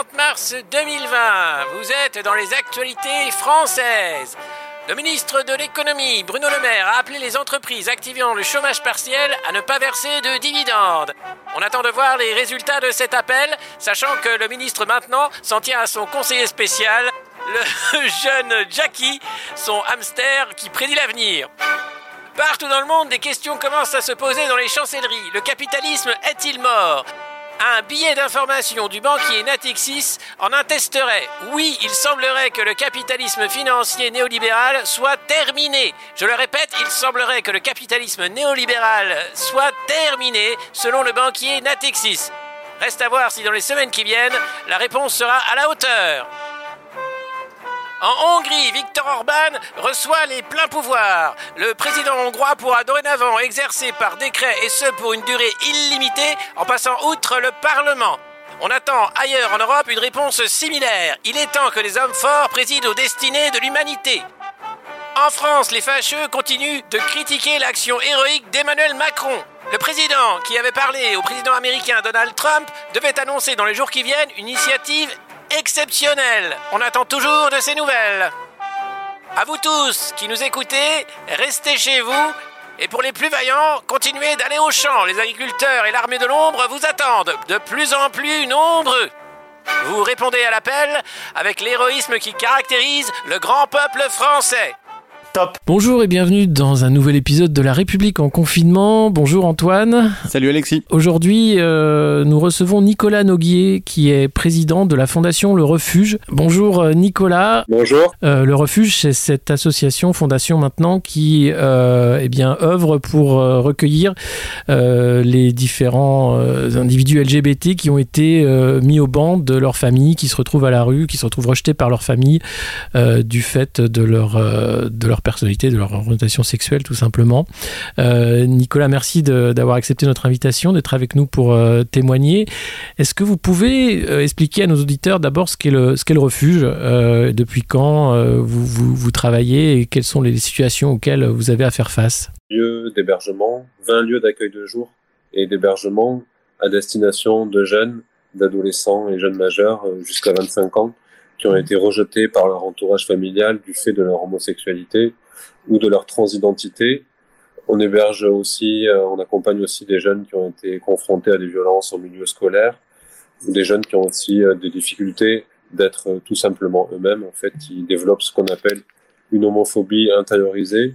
30 mars 2020. Vous êtes dans les actualités françaises. Le ministre de l'économie, Bruno Le Maire, a appelé les entreprises activant le chômage partiel à ne pas verser de dividendes. On attend de voir les résultats de cet appel, sachant que le ministre maintenant s'en tient à son conseiller spécial, le jeune Jackie, son hamster qui prédit l'avenir. Partout dans le monde, des questions commencent à se poser dans les chancelleries. Le capitalisme est-il mort? Un billet d'information du banquier Natixis en attesterait. Oui, il semblerait que le capitalisme financier néolibéral soit terminé. Je le répète, il semblerait que le capitalisme néolibéral soit terminé selon le banquier Natixis. Reste à voir si dans les semaines qui viennent, la réponse sera à la hauteur. En Hongrie, Viktor Orban reçoit les pleins pouvoirs. Le président hongrois pourra dorénavant exercer par décret et ce pour une durée illimitée en passant outre le Parlement. On attend ailleurs en Europe une réponse similaire. Il est temps que les hommes forts président aux destinées de l'humanité. En France, les fâcheux continuent de critiquer l'action héroïque d'Emmanuel Macron. Le président, qui avait parlé au président américain Donald Trump, devait annoncer dans les jours qui viennent une initiative exceptionnel. On attend toujours de ces nouvelles. À vous tous qui nous écoutez, restez chez vous. Et pour les plus vaillants, continuez d'aller au champ. Les agriculteurs et l'armée de l'ombre vous attendent, de plus en plus nombreux. Vous répondez à l'appel avec l'héroïsme qui caractérise le grand peuple français. Top. Bonjour et bienvenue dans un nouvel épisode de La République en confinement. Bonjour Antoine. Salut Alexis. Aujourd'hui, euh, nous recevons Nicolas Noguier qui est président de la fondation Le Refuge. Bonjour euh, Nicolas. Bonjour. Euh, le Refuge, c'est cette association, fondation maintenant, qui eh bien, œuvre pour recueillir les différents individus LGBT qui ont été mis au banc de leur famille, qui se retrouvent à la rue, qui se retrouvent rejetés par leur famille du fait de leur, de leur personnalité, de leur orientation sexuelle tout simplement. Euh, Nicolas, merci d'avoir accepté notre invitation, d'être avec nous pour euh, témoigner. Est-ce que vous pouvez euh, expliquer à nos auditeurs d'abord ce qu'est le, le refuge, depuis quand vous, vous, travaillez et quelles sont les situations auxquelles vous avez à faire face? Lieu d'hébergement, 20 lieux d'accueil de jour et d'hébergement à destination de jeunes, d'adolescents et jeunes majeurs jusqu'à 25 ans qui ont été rejetés par leur entourage familial du fait de leur homosexualité ou de leur transidentité. On héberge aussi, euh, on accompagne aussi des jeunes qui ont été confrontés à des violences au milieu scolaire ou des jeunes qui ont aussi euh, des difficultés d'être euh, tout simplement eux-mêmes, en fait, qui développent ce qu'on appelle une homophobie intériorisée.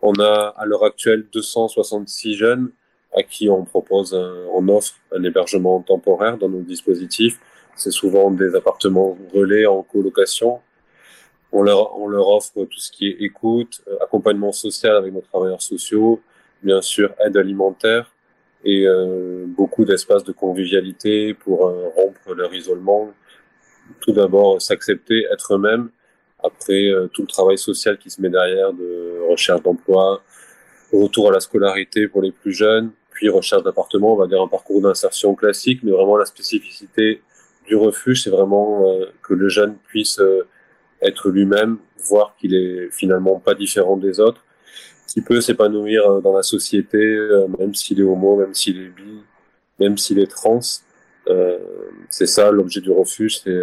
On a à l'heure actuelle 266 jeunes à qui on propose, un, on offre un hébergement temporaire dans nos dispositifs c'est souvent des appartements relais en colocation. On leur, on leur offre tout ce qui est écoute, euh, accompagnement social avec nos travailleurs sociaux, bien sûr aide alimentaire et euh, beaucoup d'espaces de convivialité pour euh, rompre leur isolement. Tout d'abord, s'accepter, être eux-mêmes. Après, tout le travail social qui se met derrière de recherche d'emploi, retour à la scolarité pour les plus jeunes, puis recherche d'appartement, on va dire un parcours d'insertion classique, mais vraiment la spécificité du refuge, c'est vraiment euh, que le jeune puisse euh, être lui-même, voir qu'il est finalement pas différent des autres, qu'il peut s'épanouir euh, dans la société, même s'il est homo, même s'il est bi, même s'il est trans. c'est ça l'objet du refuge, c'est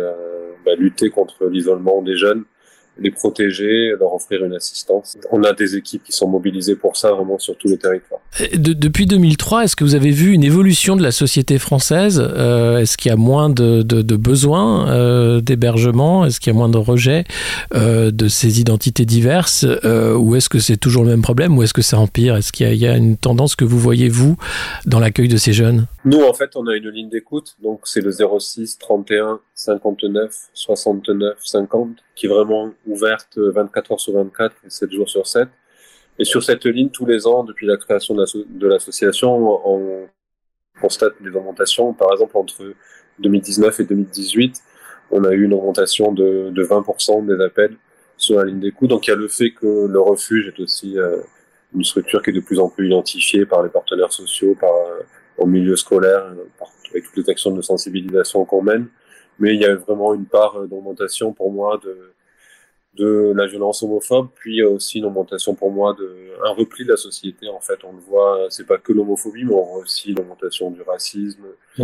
bah, lutter contre l'isolement des jeunes les protéger, leur offrir une assistance. On a des équipes qui sont mobilisées pour ça vraiment sur tous les territoires. depuis 2003, est-ce que vous avez vu une évolution de la société française? Euh, Est-ce qu'il y a moins de, de, besoins euh, d'hébergement? Est-ce qu'il y a moins de rejet euh, de ces identités diverses? Ou est-ce que c'est toujours le même problème? Ou est-ce que ça empire? Est-ce qu'il y, y, a une tendance que vous voyez, vous, dans l'accueil de ces jeunes? Nous, en fait, on a une ligne d'écoute. Donc, c'est le 06 31 59 69 50 qui est vraiment ouverte 24 heures sur 24 et 7 jours sur 7. Et sur cette ligne, tous les ans, depuis la création de l'association, on constate des augmentations. Par exemple, entre 2019 et 2018, on a eu une augmentation de, de 20% des appels sur la ligne d'écoute. Donc il y a le fait que le refuge est aussi euh, une structure qui est de plus en plus identifiée par les partenaires sociaux, par euh, au milieu scolaire, euh, avec toutes les actions de sensibilisation qu'on mène mais il y a vraiment une part euh, d'augmentation pour moi de, de la violence homophobe, puis aussi une augmentation pour moi de un repli de la société. En fait, on le voit, c'est pas que l'homophobie, mais on voit aussi l'augmentation du racisme, mmh.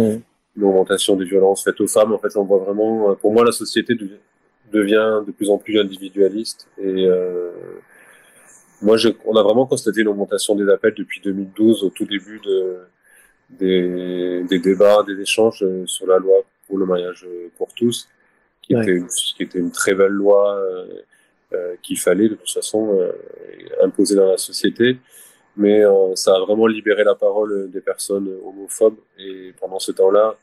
une augmentation des violences faites aux femmes. En fait, on voit vraiment, pour moi, la société devient de plus en plus individualiste. Et euh, moi, je, on a vraiment constaté une augmentation des appels depuis 2012, au tout début de, des, des débats, des échanges euh, sur la loi pour le mariage pour tous, qui, était, une, qui était une très belle loi euh, euh qu'il fallait de toute façon euh, imposer dans la société. Mais ça a vraiment libéré la parole des personnes homophobes. Et pendant ce temps-là,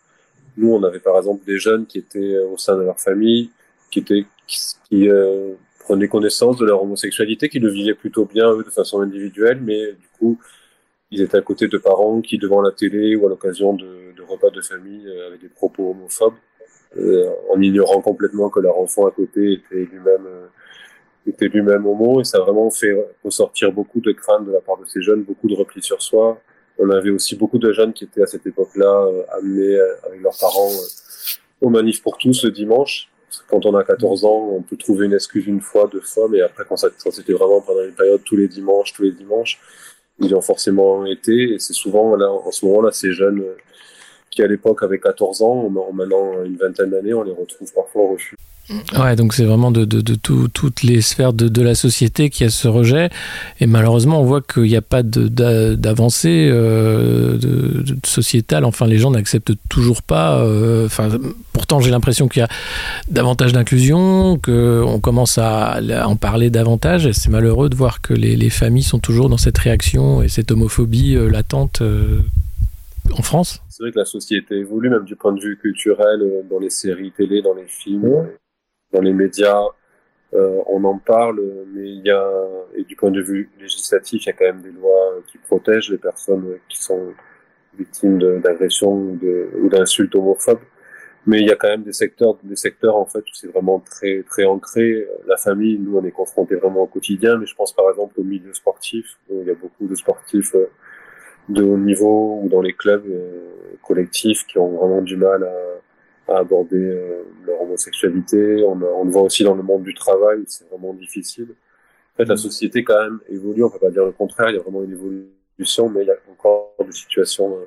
nous, on avait par exemple des jeunes qui étaient au sein de leur famille, qui étaient qui, euh, prenaient connaissance de leur homosexualité, qui le vivaient plutôt bien eux de façon individuelle, mais du coup ils étaient à côté de parents qui devant la télé ou à l'occasion de, de, repas de famille euh, avaient des propos homophobes, euh, en ignorant complètement que leur enfant à côté était lui-même euh, était lui-même homo, et ça a vraiment fait ressortir beaucoup de craintes de la part de ces jeunes, beaucoup de repli sur soi. On avait aussi beaucoup de jeunes qui étaient à cette époque-là amenés avec leurs parents au manif pour tous le dimanche. Quand on a 14 ans, on peut trouver une excuse une fois, deux fois, mais après, quand, ça, c'était vraiment pendant une période tous les dimanches, tous les dimanches, ils ont forcément été, et c'est souvent, là, en ce moment-là, ces jeunes euh, qui, à l'époque, avaient 14 ans, maintenant une vingtaine d'années, on les retrouve parfois au. Ouais, donc c'est vraiment de, de, de tout, toutes les sphères de, de, la société qui a ce rejet. Et malheureusement, on voit qu'il n'y a pas d'avancée euh, de, sociétale. Enfin, les gens n'acceptent toujours pas. Euh, enfin, pourtant, j'ai l'impression qu'il y a davantage d'inclusion, qu'on commence à, en parler davantage. Et c'est malheureux de voir que les, les, familles sont toujours dans cette réaction et cette homophobie euh, latente euh, en France. C'est vrai que la société évolue, même du point de vue culturel, euh, dans les séries télé, dans les films dans les médias, euh, on en parle, mais il y a, et du point de vue législatif, il y a quand même des lois qui protègent les personnes qui sont victimes d'agressions ou d'insultes homophobes. Mais il y a quand même des secteurs, des secteurs en fait où c'est vraiment très très ancré. La famille, nous, on est confrontés vraiment au quotidien. Mais je pense par exemple au milieu sportif, où il y a beaucoup de sportifs euh, de haut niveau ou dans les clubs euh, collectifs qui ont vraiment du mal à, à aborder euh, leur homosexualité. On, on, le voit aussi dans le monde du travail, c'est vraiment difficile. En fait, la mm. société quand même évolue, on peut pas dire le contraire, il y a vraiment une évolution, mais il y a encore des situations euh,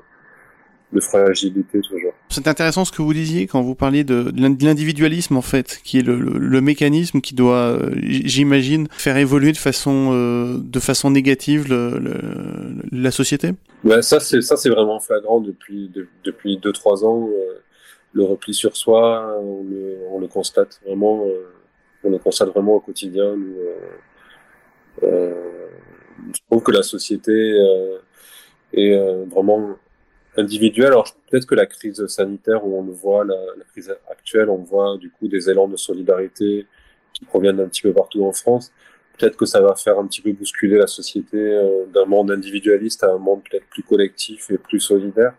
de fragilité toujours. C'est intéressant ce que vous disiez quand vous parliez de, l'individualisme en fait, qui est le, le, mécanisme qui doit, euh, j'imagine, faire évoluer de façon euh, de façon négative le, la société? Ouais, ça c'est ça c'est vraiment flagrant depuis de, depuis deux trois ans. Euh, le repli sur soi, on le, on le constate vraiment, euh, on le constate vraiment au quotidien. Euh, euh, je trouve que la société est vraiment individuelle. Alors peut-être que la crise sanitaire où on le voit, la, la, crise actuelle, on voit du coup des élans de solidarité qui proviennent d'un petit peu partout en France. Peut-être que ça va faire un petit peu bousculer la société d'un monde individualiste à un monde peut-être plus collectif et plus solidaire.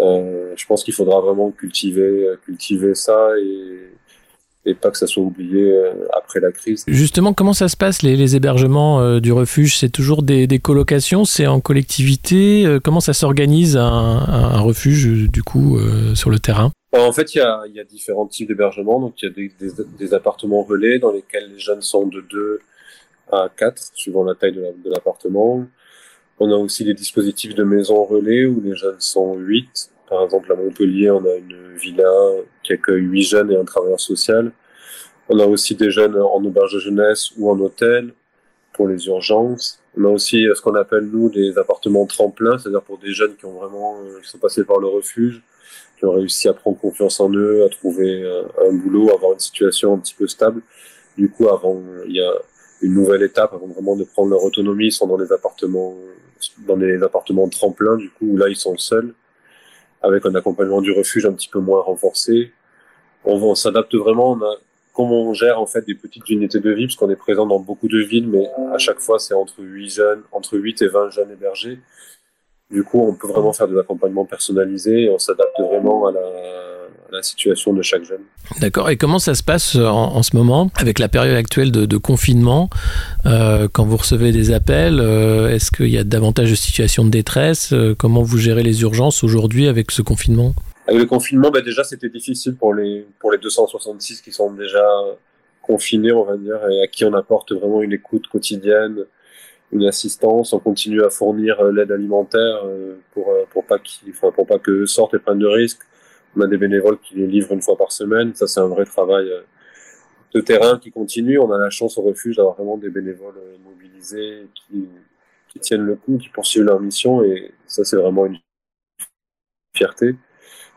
Euh, je pense qu'il faudra vraiment cultiver, cultiver ça et, et pas que ça soit oublié euh, après la crise. Justement, comment ça se passe les, les hébergements euh, du refuge? C'est toujours des, des colocations? C'est en collectivité? Comment ça s'organise un, un, refuge du coup sur le terrain? En fait, il y a, y a, différents types d'hébergements. Donc, il y a des, des, des, appartements relais dans lesquels les jeunes sont de 2 à 4, suivant la taille de l'appartement. On a aussi des dispositifs de maisons relais où les jeunes sont 8. Par exemple, à Montpellier, on a une villa qui accueille 8 jeunes et un travailleur social. On a aussi des jeunes en auberge de jeunesse ou en hôtel pour les urgences. On a aussi ce qu'on appelle, nous, des appartements tremplins, c'est-à-dire pour des jeunes qui ont vraiment, euh, qui sont passés par le refuge, qui ont réussi à prendre confiance en eux, à trouver un boulot, à avoir une situation un petit peu stable. Du coup, avant, il y a une nouvelle étape avant vraiment de prendre leur autonomie. Ils sont dans des appartements dans des appartements tremplins, du coup, où là, ils sont seuls, avec un accompagnement du refuge un petit peu moins renforcé. On, s'adapte vraiment, on a, comment on gère en fait des petites unités de vie, parce qu'on est présent dans beaucoup de villes, mais à chaque fois, c'est entre 8 jeunes, entre 8 et 20 jeunes hébergés. Du coup, on peut vraiment faire des accompagnements personnalisés on s'adapte vraiment à la, la situation de chaque jeune. D'accord. Et comment ça se passe en, en, ce moment avec la période actuelle de, de confinement euh, Quand vous recevez des appels, euh, est-ce qu'il y a davantage de situations de détresse euh, Comment vous gérez les urgences aujourd'hui avec ce confinement? Avec le confinement, bah déjà c'était difficile pour les pour les 266 qui sont déjà confinés, on va dire, et à qui on apporte vraiment une écoute quotidienne, une assistance. On continue à fournir euh, l'aide alimentaire euh, pour pour pas qu'ils, enfin pour pas que sortent et prennent de risques On a des bénévoles qui les livrent une fois par semaine. Ça, c'est un vrai travail euh, de terrain qui continue. On a la chance au refuge d'avoir vraiment des bénévoles euh, mobilisés qui, tiennent le coup, qui poursuivent leur mission. Et ça, c'est vraiment une fierté.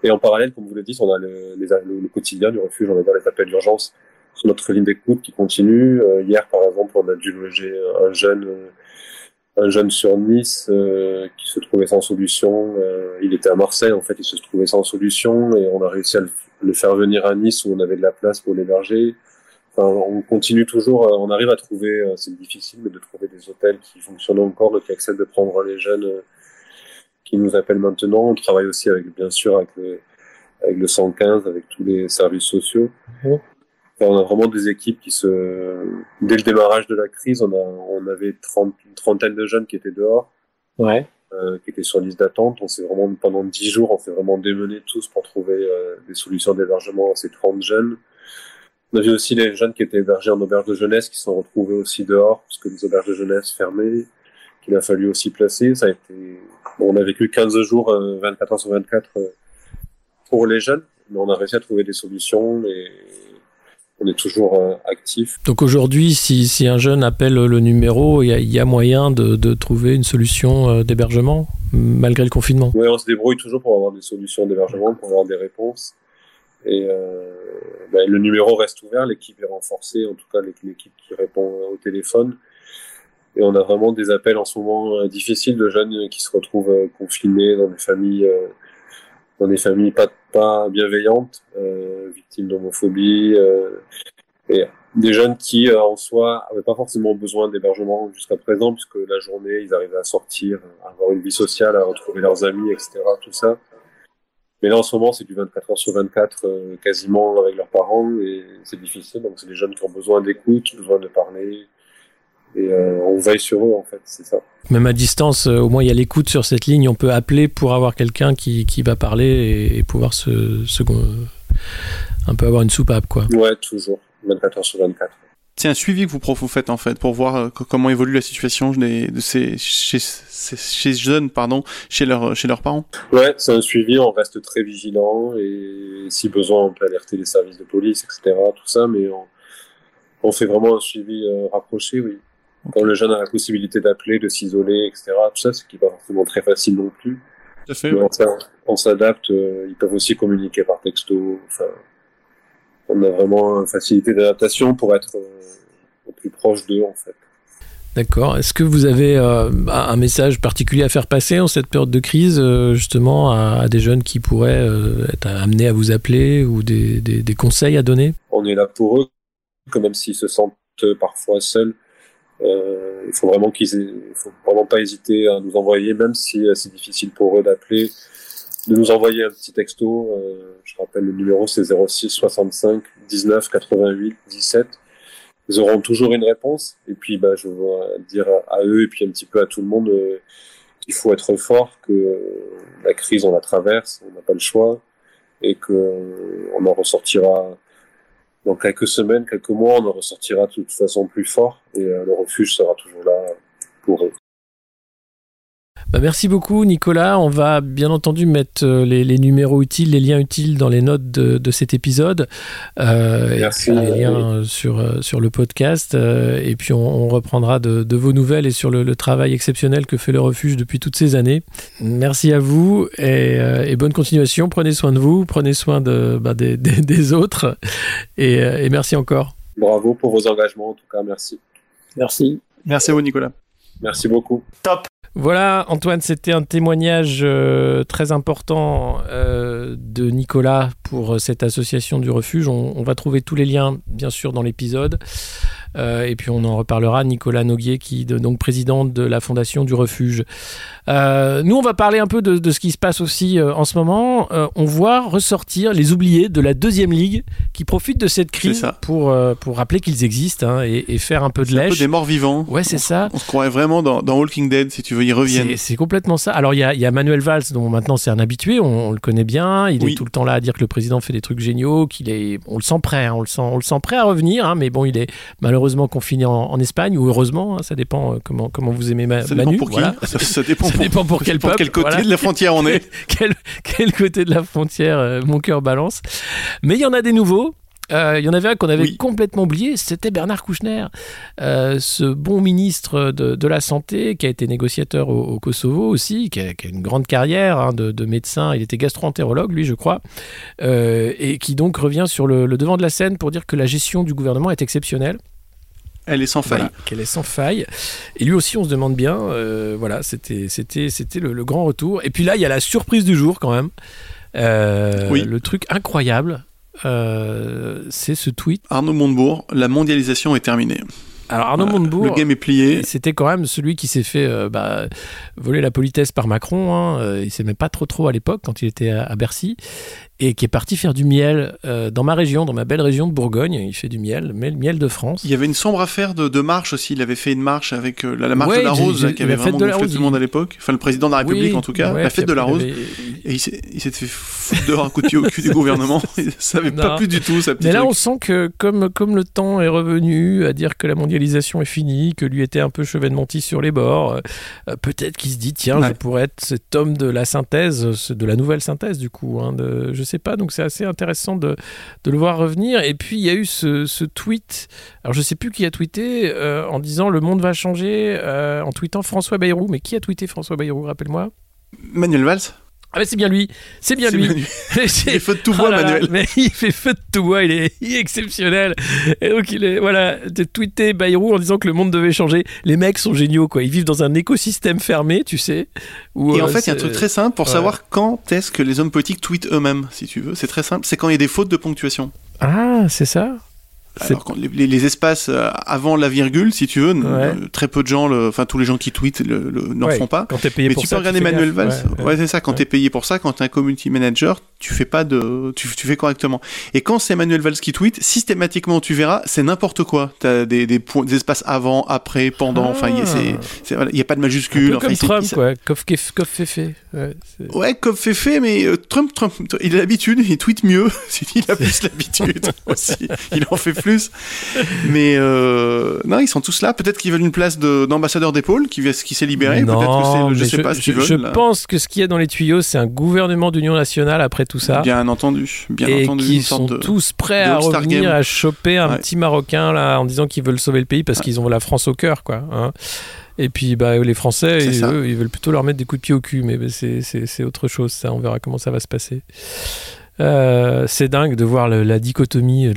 Et en parallèle, comme vous le dites, on a le, quotidien du refuge, on va dire les appels d'urgence sur notre ligne d'écoute qui continue. Euh, hier, par exemple, on a dû loger un jeune, un jeune sur Nice euh, qui se trouvait sans solution. Euh, il était à Marseille, en fait, il se trouvait sans solution et on a réussi à le, faire venir à Nice où on avait de la place pour l'héberger. On continue toujours, on arrive à trouver, c'est difficile, mais de trouver des hôtels qui fonctionnent encore, qui acceptent de prendre les jeunes qui nous appellent maintenant. On travaille aussi avec, bien sûr, avec le, avec le 115, avec tous les services sociaux. Mmh. On a vraiment des équipes qui se, dès le démarrage de la crise, on a, on avait 30, une trentaine de jeunes qui étaient dehors. Ouais. Euh, qui étaient sur liste d'attente. On s'est vraiment, pendant 10 jours, on s'est vraiment démené tous pour trouver euh, des solutions d'hébergement à ces 30 jeunes. On a vu aussi les jeunes qui étaient hébergés en auberge de jeunesse qui sont retrouvés aussi dehors, parce que les auberges de jeunesse fermées, qu'il a fallu aussi placer. Ça a été, bon, on a vécu 15 jours, 24 euh, heures sur 24 euh, pour les jeunes, mais on a réussi à trouver des solutions et on est toujours euh, actif. Donc aujourd'hui, si, si, un jeune appelle le numéro, il y a, y a moyen de, de, trouver une solution d'hébergement malgré le confinement? Oui, on se débrouille toujours pour avoir des solutions d'hébergement, pour avoir des réponses. Et euh, ben, le numéro reste ouvert, l'équipe est renforcée, en tout cas l'équipe qui répond au téléphone. Et on a vraiment des appels en ce moment euh, difficiles de jeunes qui se retrouvent euh, confinés dans des familles, euh, dans des familles pas, pas bienveillantes, victimes d'homophobie, et des jeunes qui en soi n'avaient pas forcément besoin d'hébergement jusqu'à présent, puisque la journée ils arrivaient à sortir, à avoir une vie sociale, à retrouver leurs amis, etc. Tout ça. Mais là, en ce moment, c'est du 24 heures sur 24, quasiment avec leurs parents, et c'est difficile. Donc, c'est des jeunes qui ont besoin d'écoute, besoin de parler, et euh, on veille sur eux en fait, c'est ça. Même à distance, euh, au moins il y a l'écoute sur cette ligne, on peut appeler pour avoir quelqu'un qui, qui va parler et, pouvoir se, se, un peu avoir une soupape quoi. Ouais, toujours, 24 heures sur 24. C'est un suivi que vous, vous faites en fait pour voir euh, comment évolue la situation de ces, chez, ces jeunes, pardon, chez, leur, chez leurs parents. Ouais, c'est un suivi, on reste très vigilant et si besoin on peut alerter les services de police, etc. Tout ça, mais on, on fait vraiment un suivi rapproché, oui. Quand le jeune a la possibilité d'appeler, de s'isoler, etc. Tout ça, ce qui n'est pas forcément très facile non plus. Tout à fait. on s'adapte. Euh, ils peuvent aussi communiquer par texto. Enfin, on a vraiment une facilité d'adaptation pour être euh, au plus proche d'eux, en fait. D'accord. Est-ce que vous avez euh, un message particulier à faire passer en cette période de crise, justement, à, des jeunes qui pourraient être amenés à vous appeler ou des, des, des conseils à donner? On est là pour eux, que même s'ils se sentent parfois seuls, euh, il faut vraiment qu'ils, il faut vraiment pas hésiter à nous envoyer, même si euh, c'est difficile pour eux d'appeler, de nous envoyer un petit texto. Euh, je rappelle le numéro, c'est 06 65 19 88 17. Ils auront toujours une réponse. Et puis, bah, je veux dire à, eux et puis un petit peu à tout le monde euh, qu'il faut être fort, que la crise on la traverse, on n'a pas le choix, et que on en ressortira dans quelques semaines, quelques mois, on en ressortira de toute façon plus fort et euh, le refuge sera toujours là pour eux. Bah merci beaucoup Nicolas. On va bien entendu mettre euh, les, les, numéros utiles, les liens utiles dans les notes de, de cet épisode. Euh, merci. Et puis les liens sur, euh, sur le podcast. Euh, et puis on, on reprendra de, de, vos nouvelles et sur le, le, travail exceptionnel que fait le refuge depuis toutes ces années. Merci à vous et, et bonne continuation. Prenez soin de vous, prenez soin de, bah, des, des, des, autres. Et, et merci encore. Bravo pour vos engagements en tout cas. Merci. Merci. Merci à vous Nicolas. Merci beaucoup. Top. Voilà, Antoine, c'était un témoignage euh, très important euh, de Nicolas pour euh, cette association du refuge. On, on, va trouver tous les liens, bien sûr, dans l'épisode. Euh, et puis on en reparlera. Nicolas Noguier, qui est donc président de la Fondation du Refuge. Euh, nous, on va parler un peu de, de ce qui se passe aussi euh, en ce moment. on voit ressortir les oubliés de la deuxième ligue qui profitent de cette crise pour, pour rappeler qu'ils existent hein, et, et, faire un peu de lèche. Un peu des morts vivants. Ouais, c'est ça. On se croirait vraiment dans, dans, Walking Dead, si tu veux, ils reviennent. C'est complètement ça. Alors, il y a, y a, Manuel Valls, dont maintenant c'est un habitué, on, on, le connaît bien. Il oui. est tout le temps là à dire que le président président fait des trucs géniaux, qu'il est, on le sent prêt, hein, on le sent, on le sent prêt à revenir, hein, mais bon, il est malheureusement confiné en, Espagne ou heureusement, hein, ça dépend euh, comment comment vous aimez ça Manu. Dépend pour qui ça, dépend, pour, quel, pour quel côté de la frontière on est. quel, quel, côté de la frontière euh, mon cœur balance. Mais il y en a des nouveaux. Euh, il y en avait un qu'on avait complètement oublié, c'était Bernard Kouchner, euh, ce bon ministre de, la Santé qui a été négociateur au, Kosovo aussi, qui a, une grande carrière hein, de, médecin, il était gastro-entérologue lui je crois, euh, et qui donc revient sur le, devant de la scène pour dire que la gestion du gouvernement est exceptionnelle. Elle est sans faille. qu'elle est sans faille. Et lui aussi, on se demande bien. voilà, c'était, c'était, c'était le, grand retour. Et puis là, il y a la surprise du jour quand même. oui. Le truc incroyable. Euh, c'est ce tweet. Arnaud Montebourg, la mondialisation est terminée. Alors Arnaud Montebourg, le game est plié. C'était quand même celui qui s'est fait euh, bah, voler la politesse par Macron. Hein. Euh, il s'aimait pas trop trop à l'époque quand il était à Bercy et qui est parti faire du miel euh, dans ma région, dans ma belle région de Bourgogne. Il fait du miel, mais le miel de France. Il y avait une sombre affaire de, de marche aussi. Il avait fait une marche avec euh, la, marche de la Rose, qui avait vraiment gonflé tout le monde à l'époque. Enfin, le président de la République en tout cas, la fête de la Rose. Et il s'est fait foutre dehors un coup de pied au cul du gouvernement. Ça n'avait pas plus du tout sa petite Mais là, on sent que comme, comme le temps est revenu à dire que la mondialisation est finie, que lui était un peu chevènementis sur les bords, euh, peut-être qu'il se dit tiens, je pourrais être cet homme de la synthèse, de la nouvelle synthèse du coup. Hein, de, je sais pas, donc c'est assez intéressant de, le voir revenir. Et puis il y a eu ce, tweet, alors je sais plus qui a tweeté, euh, en disant le monde va changer, euh, en tweetant François Bayrou. Mais qui a tweeté François Bayrou, rappelle-moi? Manuel Valls? Ah mais c'est bien lui, c'est bien lui. il fait feu de tout bois, Manuel. Mais il fait feu de tout bois, il est, exceptionnel. Et donc il est voilà, de tweeté Bayrou en disant que le monde devait changer. Les mecs sont géniaux quoi, ils vivent dans un écosystème fermé, tu sais. Où, et en euh, fait, il y a un truc très simple pour savoir quand est-ce que les hommes politiques tweetent eux-mêmes, si tu veux. C'est très simple, c'est quand il y a des fautes de ponctuation. Ah, c'est ça? Alors, quand les, les, espaces euh, avant la virgule, si tu veux, euh, très peu de gens, enfin tous les gens qui tweetent n'en font pas. Quand es payé Mais pour tu peux regarder Manuel Valls. Ouais, c'est ça. Quand tu es payé pour ça, quand tu es un community manager, tu fais pas de, tu, tu fais correctement. Et quand c'est Manuel Valls qui tweet, systématiquement tu verras, c'est n'importe quoi. T'as des, des, points, des espaces avant, après, pendant. Enfin, il y, y, a pas de majuscule. Un peu comme Trump, quoi. Fait Ouais, ouais fait mais euh, Trump, Trump, il a l'habitude, il tweet mieux. il a plus l'habitude aussi. Il en fait plus. Mais euh, non, ils sont tous là. Peut-être qu'ils veulent une place d'ambassadeur d'épaule qui, qui s'est libéré. Peut-être que c'est, je sais pas ce qu'ils veulent. Je pense que ce qu'il y a dans les tuyaux, c'est un gouvernement d'union nationale après tout ça. Bien entendu, bien et entendu. qui sont tous prêts à revenir à choper un petit Marocain là en disant qu'ils veulent sauver le pays parce qu'ils ont la France au cœur, quoi. Hein. Et puis bah, les Français, eux, ils veulent plutôt leur mettre des coups de pied au cul, mais c'est autre chose, ça. On verra comment ça va se passer. Euh, c'est dingue de voir la dichotomie.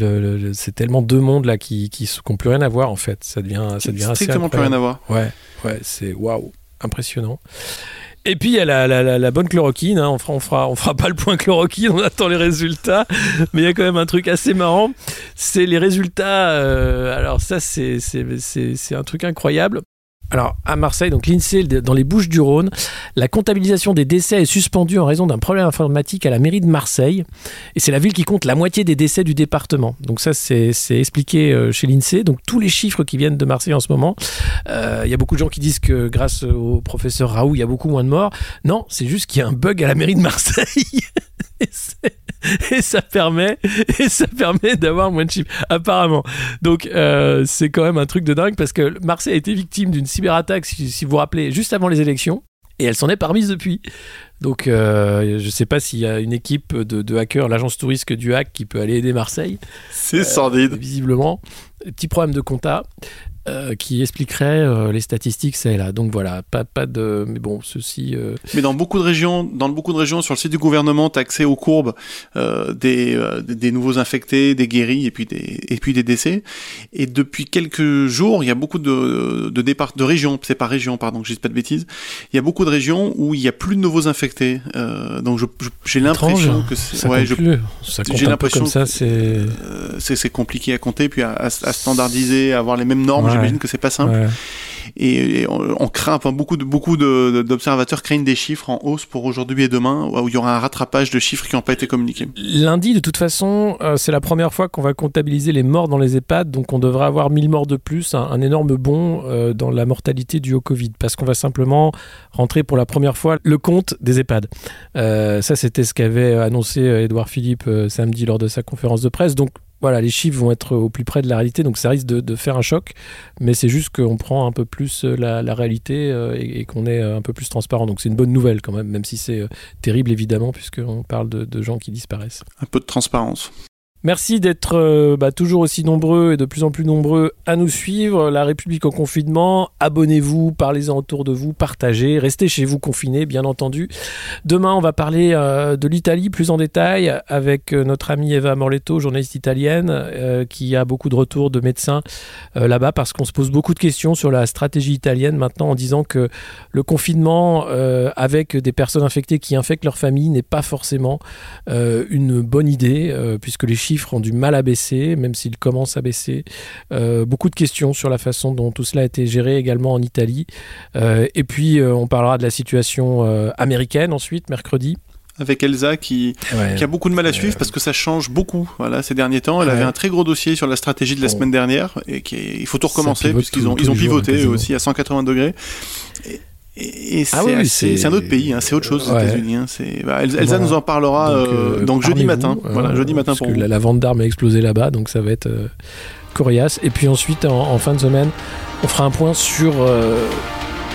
c'est tellement deux mondes là qui n'ont plus rien à voir en fait. Ça devient, ça devient strictement plus rien à voir. Ouais, ouais, c'est waouh, impressionnant. Et puis il y a la, bonne chloroquine. Hein. On fera, on fera, on fera pas le point chloroquine. On attend les résultats. Mais il y a quand même un truc assez marrant. C'est les résultats. Euh, alors ça, c'est un truc incroyable. Alors, à Marseille, donc l'INSEE, dans les Bouches du Rhône, la comptabilisation des décès est suspendue en raison d'un problème informatique à la mairie de Marseille. Et c'est la ville qui compte la moitié des décès du département. Donc ça, c'est expliqué euh, chez l'INSEE. Donc tous les chiffres qui viennent de Marseille en ce moment, euh, il y a beaucoup de gens qui disent que grâce au professeur Raoult, il y a beaucoup moins de morts. Non, c'est juste qu'il y a un bug à la mairie de Marseille. et ça permet et ça permet d'avoir moins de chiffres apparemment donc euh, c'est quand même un truc de dingue parce que Marseille a été victime d'une cyberattaque si, vous vous rappelez juste avant les élections et elle s'en est parmise depuis. Donc, euh, je ne sais pas s'il y a une équipe de, hackers, l'agence touriste du hack, qui peut aller aider Marseille. C'est euh, sordide. Visiblement. Petit problème de compta. Euh, qui expliquerait euh, les statistiques c'est là. Donc voilà, pas, pas de. Mais bon, ceci. Euh, mais dans beaucoup de régions, dans beaucoup de régions, sur le site du gouvernement, tu as accès aux courbes des, des nouveaux infectés, des guéris et puis des, et puis des décès. Et depuis quelques jours, il y a beaucoup de, de départs, de régions, c'est pas région, pardon, que je dis pas de bêtises. Il y a beaucoup de régions où il y a plus de nouveaux infectés. donc j'ai l'impression que c'est. Ouais, je, j'ai l'impression que ça, c'est. c'est compliqué à compter, puis à, à, standardiser, à avoir les mêmes normes j'imagine que c'est pas simple. Et, on, craint, enfin, beaucoup de beaucoup d'observateurs craignent des chiffres en hausse pour aujourd'hui et demain, où il y aura un rattrapage de chiffres qui n'ont pas été communiqués. Lundi, de toute façon, euh, c'est la première fois qu'on va comptabiliser les morts dans les EHPAD, donc on devrait avoir 1000 morts de plus, un, énorme bond euh, dans la mortalité due au Covid, parce qu'on va simplement rentrer pour la première fois le compte des EHPAD. Euh, ça, c'était ce qu'avait annoncé Edouard Philippe samedi lors de sa conférence de presse. Donc voilà, les chiffres vont être au plus près de la réalité, donc ça risque de, faire un choc, mais c'est juste qu'on prend un peu plus euh, la, réalité euh, et, qu'on est euh, un peu plus transparent. Donc c'est une bonne nouvelle quand même, même si c'est terrible évidemment, puisqu'on parle de gens qui disparaissent. Un peu de transparence. Merci d'être euh, bah, toujours aussi nombreux et de plus en plus nombreux à nous suivre. La République en confinement, abonnez-vous, parlez-en autour de vous, partagez, restez chez vous confinés, bien entendu. Demain, on va parler euh, de l'Italie plus en détail avec euh, notre amie Eva Morletto, journaliste italienne, qui a beaucoup de retours de médecins là-bas parce qu'on se pose beaucoup de questions sur la stratégie italienne maintenant en disant que le confinement avec des personnes infectées qui infectent leur famille n'est pas forcément une bonne idée puisque les chiffres chiffres ont du mal à baisser, même s'ils commencent à baisser. Euh, beaucoup de questions sur la façon dont tout cela a été géré également en Italie. Euh, et puis, euh, on parlera de la situation américaine ensuite, mercredi avec Elsa qui, qui a beaucoup de mal à suivre parce que ça change beaucoup voilà, ces derniers temps. Elle avait un très gros dossier sur la stratégie de la semaine dernière et qui il faut tout recommencer puisqu'ils ont, ils ont pivoté aussi à 180 degrés. Et, et ah c'est un autre pays, hein, c'est autre chose aux États-Unis. Hein, bah, Elsa nous en parlera donc, euh, euh, jeudi matin. voilà, jeudi matin parce que La, vente d'armes a explosé là-bas, donc ça va être euh, coriace. Et puis ensuite, en, fin de semaine, on fera un point sur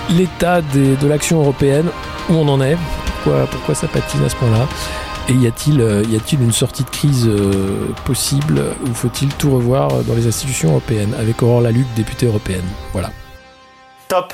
l'état de l'action européenne, où on en est, pourquoi, pourquoi ça patine à ce point-là. Et y a-t-il y a-t-il une sortie de crise possible ou faut-il tout revoir dans les institutions européennes avec Aurore Laluc, députée européenne? Voilà. Top